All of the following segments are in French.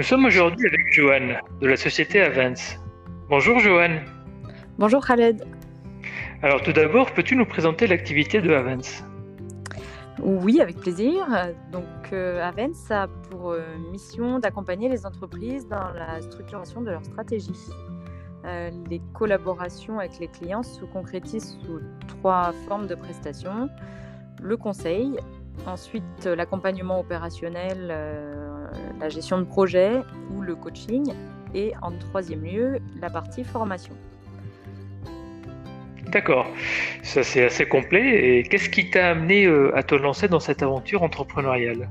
Nous sommes aujourd'hui avec Joanne de la société Avance. Bonjour Joanne. Bonjour Khaled. Alors tout d'abord, peux-tu nous présenter l'activité de Avance? Oui, avec plaisir. Donc euh, Avance a pour euh, mission d'accompagner les entreprises dans la structuration de leur stratégie. Euh, les collaborations avec les clients se concrétisent sous trois formes de prestations. Le conseil, ensuite l'accompagnement opérationnel, la gestion de projet ou le coaching, et en troisième lieu, la partie formation. D'accord, ça c'est assez complet. Et qu'est-ce qui t'a amené euh, à te lancer dans cette aventure entrepreneuriale?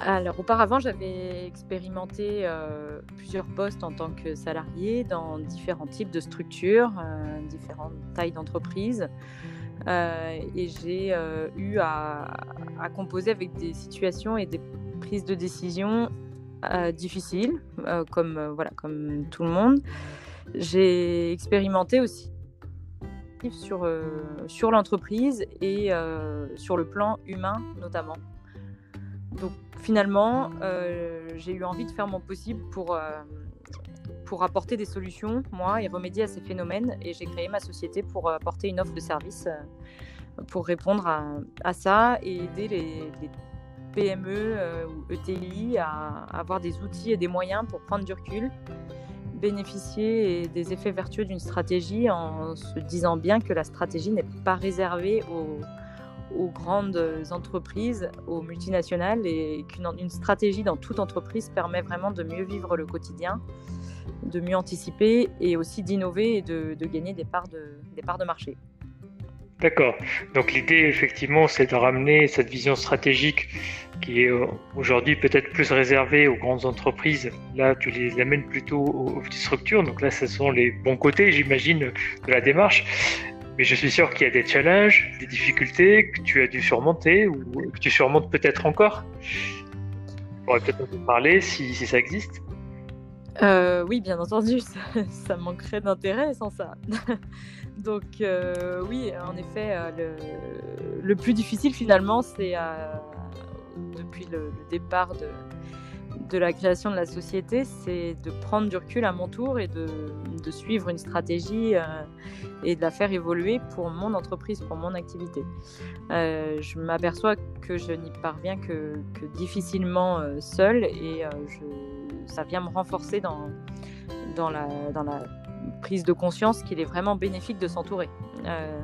Alors auparavant, j'avais expérimenté euh, plusieurs postes en tant que salarié dans différents types de structures, euh, différentes tailles d'entreprise. et j'ai eu à, à, composer avec des situations et des prises de décision difficiles, comme, voilà, comme tout le monde. J'ai expérimenté aussi sur, euh, sur l'entreprise et euh, sur le plan humain notamment. Donc finalement, euh, j'ai eu envie de faire mon possible pour, pour apporter des solutions, moi, et remédier à ces phénomènes. Et j'ai créé ma société pour apporter une offre de service pour répondre à, à ça et aider les PME ou ETI à avoir des outils et des moyens pour prendre du recul bénéficier des effets vertueux d'une stratégie en se disant bien que la stratégie n'est pas réservée aux, grandes entreprises, aux multinationales et qu'une stratégie dans toute entreprise permet vraiment de mieux vivre le quotidien, de mieux anticiper et aussi d'innover et de, gagner des parts des parts de marché. D'accord. Donc l'idée, effectivement, c'est de ramener cette vision stratégique qui est euh, aujourd'hui peut-être plus réservée aux grandes entreprises. Là, tu les amènes plutôt aux, petites structures. Donc là, ce sont les bons côtés, j'imagine, de la démarche. Mais je suis sûr qu'il y a des challenges, des difficultés que tu as dû surmonter ou que tu surmontes peut-être encore. On pourrait peut-être en parler si, ça existe. Euh, oui, bien entendu, ça manquerait d'intérêt sans ça. Donc euh, oui, en effet, euh, le, plus difficile finalement, c'est depuis le, départ de, la création de la société, c'est de prendre du recul à mon tour et de, suivre une stratégie et de la faire évoluer pour mon entreprise, pour mon activité. je m'aperçois que je n'y parviens que, difficilement seule et ça vient me renforcer dans, dans la prise de conscience qu'il est vraiment bénéfique de s'entourer. Euh,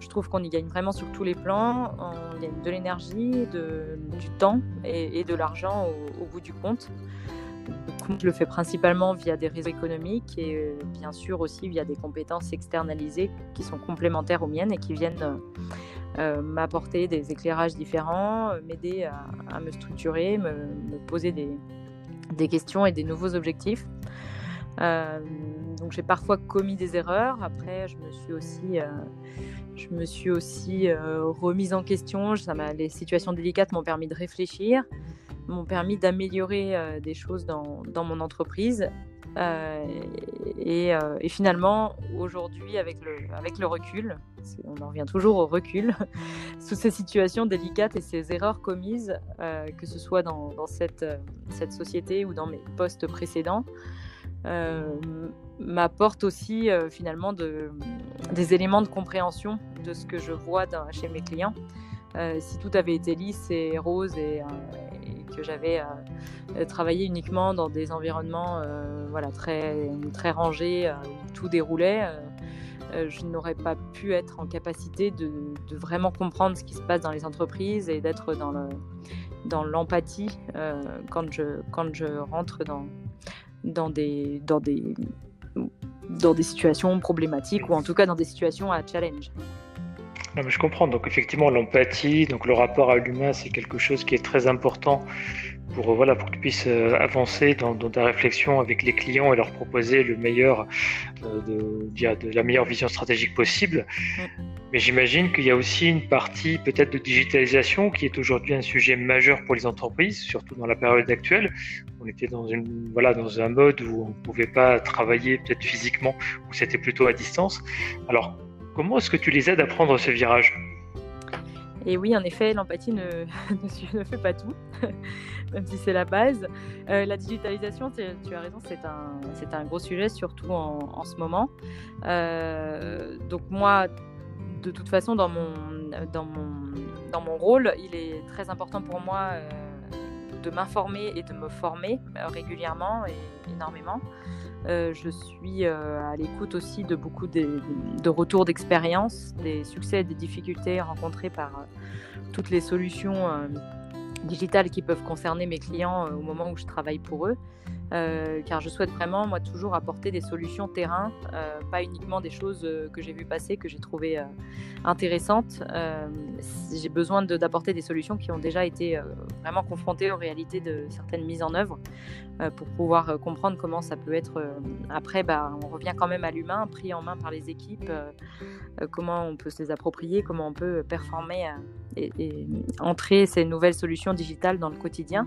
je trouve qu'on y gagne vraiment sur tous les plans. On gagne de l'énergie, du temps et, de l'argent au, bout du compte. je le fais principalement via des réseaux économiques et euh, bien sûr aussi via des compétences externalisées qui sont complémentaires aux miennes et qui viennent euh, m'apporter des éclairages différents, m'aider à, me structurer, me, poser des, des, questions et des nouveaux objectifs. Euh, donc j'ai parfois commis des erreurs. Après, je me suis aussi, euh, je me suis aussi euh, remise en question. Les situations délicates m'ont permis de réfléchir, m'ont permis d'améliorer des choses dans, mon entreprise. Et, et, finalement, aujourd'hui, avec le, recul, on en revient toujours au recul, sous ces situations délicates et ces erreurs commises, que ce soit dans, cette, société ou dans mes postes précédents, euh, m'apporte aussi euh, finalement de, des éléments de compréhension de ce que je vois chez mes clients. Euh, si tout avait été lisse et rose et, que j'avais travaillé uniquement dans des environnements voilà, très, très rangés où tout déroulait, je n'aurais pas pu être en capacité de, vraiment comprendre ce qui se passe dans les entreprises et d'être dans dans l'empathie quand, je, quand je rentre dans, dans des, dans des, dans des situations problématiques ou en tout cas dans des situations à challenge. Non, mais je comprends. Donc effectivement, l'empathie, donc le rapport à l'humain, c'est quelque chose qui est très important pour voilà pour que tu puisses euh, avancer dans, dans, ta réflexion avec les clients et leur proposer le meilleur euh, de, de, la meilleure vision stratégique possible. Mm. Mais j'imagine qu'il y a aussi une partie peut-être de digitalisation qui est aujourd'hui un sujet majeur pour les entreprises, surtout dans la période actuelle. On était dans une voilà dans un mode où on ne pouvait pas travailler peut-être physiquement, où c'était plutôt à distance. Alors Comment est-ce que tu les aides à prendre ce virage? Et oui, en effet, l'empathie ne, ne, fait pas tout, même si c'est la base. Euh, la digitalisation, tu as raison, c'est un, un, gros sujet, surtout en, en ce moment. Euh, donc moi, de toute façon, dans mon, dans, mon, dans mon rôle, il est très important pour moi euh, de m'informer et de me former régulièrement et énormément. Euh, je suis euh, à l'écoute aussi de beaucoup de, retours d'expérience, des succès et des difficultés rencontrées par euh, toutes les solutions digitales qui peuvent concerner mes clients au moment où je travaille pour eux. Euh, car je souhaite vraiment, moi, toujours apporter des solutions terrain, euh, pas uniquement des choses euh, que j'ai vues passer, que j'ai trouvées intéressantes. j'ai besoin d'apporter des solutions qui ont déjà été vraiment confrontées aux réalités de certaines mises en œuvre pour pouvoir comprendre comment ça peut être. après, bah, on revient quand même à l'humain, pris en main par les équipes, comment on peut se les approprier, comment on peut performer et, et entrer ces nouvelles solutions digitales dans le quotidien.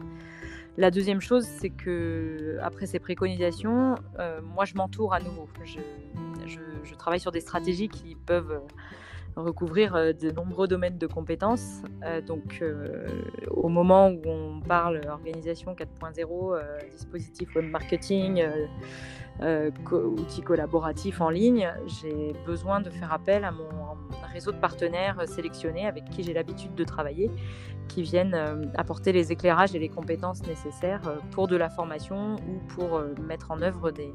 La deuxième chose, c'est que après ces préconisations, euh, moi je m'entoure à nouveau. Je, travaille sur des stratégies qui peuvent recouvrir euh, de nombreux domaines de compétences. donc, au moment où on parle organisation 4.0, dispositif web marketing, outils collaboratifs en ligne, j'ai besoin de faire appel à mon réseau de partenaires sélectionnés avec qui j'ai l'habitude de travailler qui viennent euh, apporter les éclairages et les compétences nécessaires euh, pour de la formation ou pour euh, mettre en œuvre des,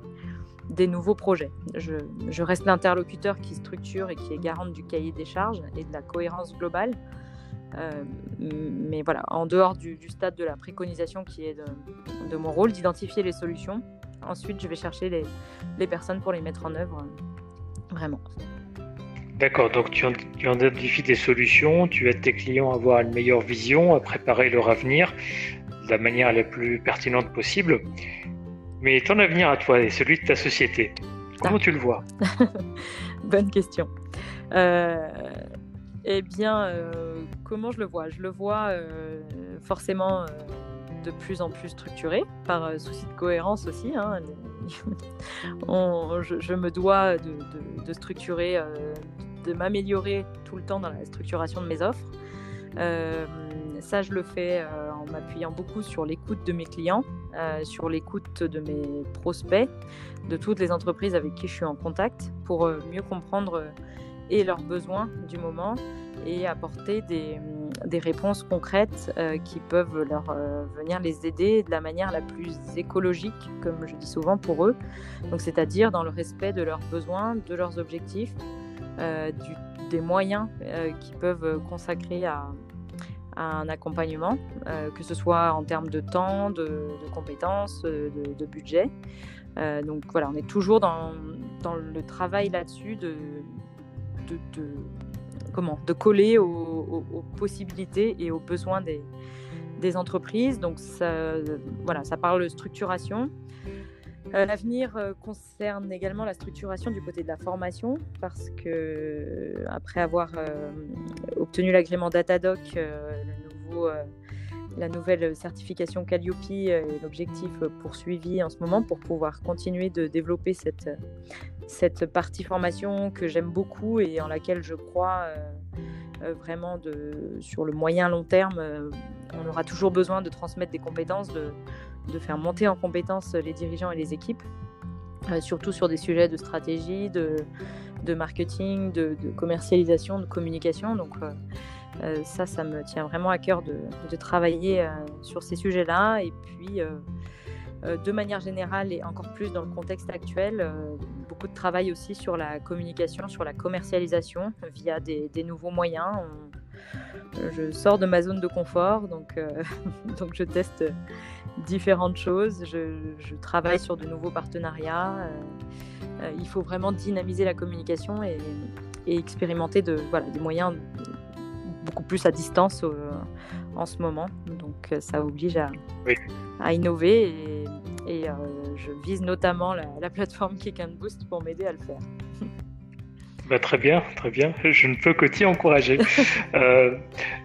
des nouveaux projets. Je, reste l'interlocuteur qui structure et qui est garante du cahier des charges et de la cohérence globale. mais voilà, en dehors du, stade de la préconisation qui est de, mon rôle d'identifier les solutions, ensuite je vais chercher les, les personnes pour les mettre en œuvre vraiment. D'accord, donc tu, identifies des solutions, tu aides tes clients à avoir une meilleure vision, à préparer leur avenir de la manière la plus pertinente possible. Mais ton avenir à toi et celui de ta société, comment tu le vois Bonne question. Euh, eh bien, euh, comment je le vois? Je le vois euh, forcément de plus en plus structuré, par souci de cohérence aussi. Hein. je, me dois de, structurer, de m'améliorer tout le temps dans la structuration de mes offres. Ça, je le fais en m'appuyant beaucoup sur l'écoute de mes clients, sur l'écoute de mes prospects, de toutes les entreprises avec qui je suis en contact, pour mieux comprendre et leurs besoins du moment et apporter des, des réponses concrètes euh, qui peuvent leur euh, venir les aider de la manière la plus écologique, comme je dis souvent pour eux. C'est-à-dire dans le respect de leurs besoins, de leurs objectifs, euh, des moyens qu'ils peuvent consacrer à, un accompagnement, que ce soit en termes de temps, de, compétences, de, budget. donc voilà, on est toujours dans, dans le travail là-dessus de, de, comment, de coller aux, possibilités et aux besoins des, des entreprises. Donc voilà, ça parle de structuration. Euh, l'avenir euh, concerne également la structuration du côté de la formation parce que après avoir euh, obtenu l'agrément Datadoc, nouveau la nouvelle certification Calliope est l'objectif poursuivi en ce moment pour pouvoir continuer de développer cette, cette partie formation que j'aime beaucoup et en laquelle je crois euh, euh, vraiment de, sur le moyen long terme. Euh, on aura toujours besoin de transmettre des compétences, de faire monter en compétences les dirigeants et les équipes, surtout sur des sujets de stratégie, de, de marketing, de, commercialisation, de communication. Donc euh, ça, ça me tient vraiment à cœur de, travailler euh, sur ces sujets-là. Et puis, euh, de manière générale et encore plus dans le contexte actuel, beaucoup de travail aussi sur la communication, sur la commercialisation via des, nouveaux moyens. Je sors de ma zone de confort, donc, donc je teste différentes choses. Je, travaille sur de nouveaux partenariats. il faut vraiment dynamiser la communication et, expérimenter de, voilà, des moyens beaucoup plus à distance euh, en ce moment. Donc euh, ça oblige à, à innover et, euh, je vise notamment la, plateforme Kick and Boost pour m'aider à le faire. Bah, très bien, très bien. Je ne peux que t'y encourager.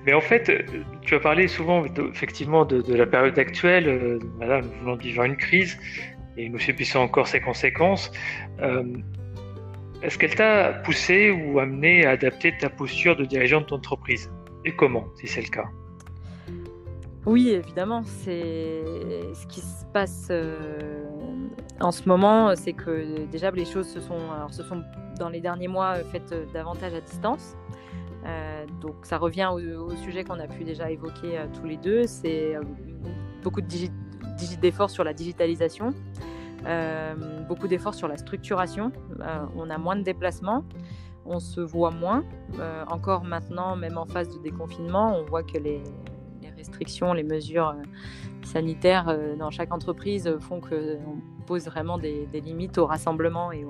mais en fait, tu as parlé souvent effectivement de, la période actuelle. voilà, nous venons de vivre une crise et nous subissons encore ses conséquences. Est-ce qu'elle t'a poussé ou amené à adapter ta posture de dirigeant de ton entreprise? Et comment, si c'est le cas? Oui, évidemment. C'est ce qui se passe en ce moment, c'est que déjà les choses se sont, alors, se sont dans les derniers mois faites davantage à distance. donc ça revient au, sujet qu'on a pu déjà évoquer tous les deux. C'est beaucoup d'efforts sur la digitalisation. Euh, beaucoup d'efforts sur la structuration. Euh, on a moins de déplacements, on se voit moins. Euh, encore maintenant, même en phase de déconfinement, on voit que les, restrictions, les mesures sanitaires dans chaque entreprise font qu'on pose vraiment des, limites au rassemblement et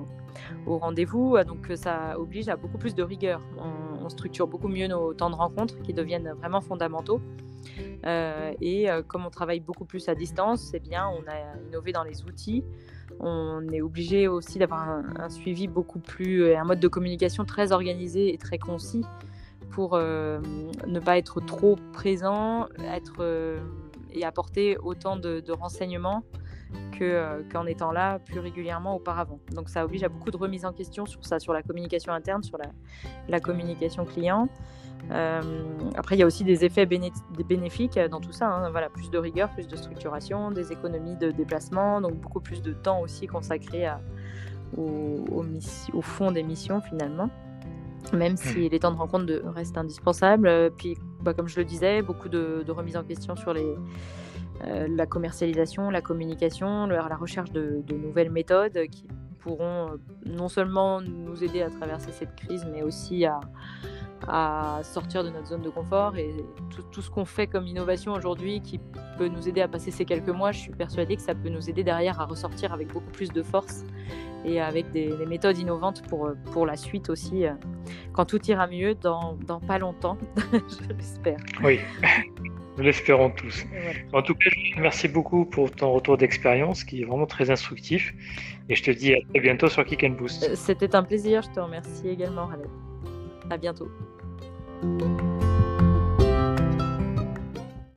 au, rendez-vous. Donc ça oblige à beaucoup plus de rigueur. On, structure beaucoup mieux nos temps de rencontre qui deviennent vraiment fondamentaux. Euh, et euh, comme on travaille beaucoup plus à distance, eh bien, on a innové dans les outils. On est obligé aussi d'avoir un, suivi beaucoup plus, un mode de communication très organisé et très concis pour euh, ne pas être trop présent être, et apporter autant de, renseignements qu'en étant là plus régulièrement auparavant. Donc ça oblige à beaucoup de remises en question sur ça, sur la communication interne, sur la, communication client. Euh, après, il y a aussi des effets bénéfiques dans tout ça. Hein. Voilà, plus de rigueur, plus de structuration, des économies de déplacement, donc beaucoup plus de temps aussi consacré au, fond des missions finalement même si hmm. les temps de rencontre restent indispensables. Euh, puis, bah, comme je le disais, beaucoup de, de remises en question sur les, euh, la commercialisation, la communication, la recherche de, de, nouvelles méthodes qui pourront non seulement nous aider à traverser cette crise, mais aussi à, à sortir de notre zone de confort et tout, ce qu'on fait comme innovation aujourd'hui qui peut nous aider à passer ces quelques mois, je suis persuadée que ça peut nous aider derrière à ressortir avec beaucoup plus de force et avec des, méthodes innovantes pour, pour la suite aussi, euh, quand tout ira mieux dans, dans pas longtemps, je l'espère. Oui, nous l'espérons tous. En tout cas, merci beaucoup pour ton retour d'expérience qui est vraiment très instructif et je te dis à très bientôt sur Kick and Boost. Euh, c'était un plaisir, je te remercie également, Raled. À bientôt.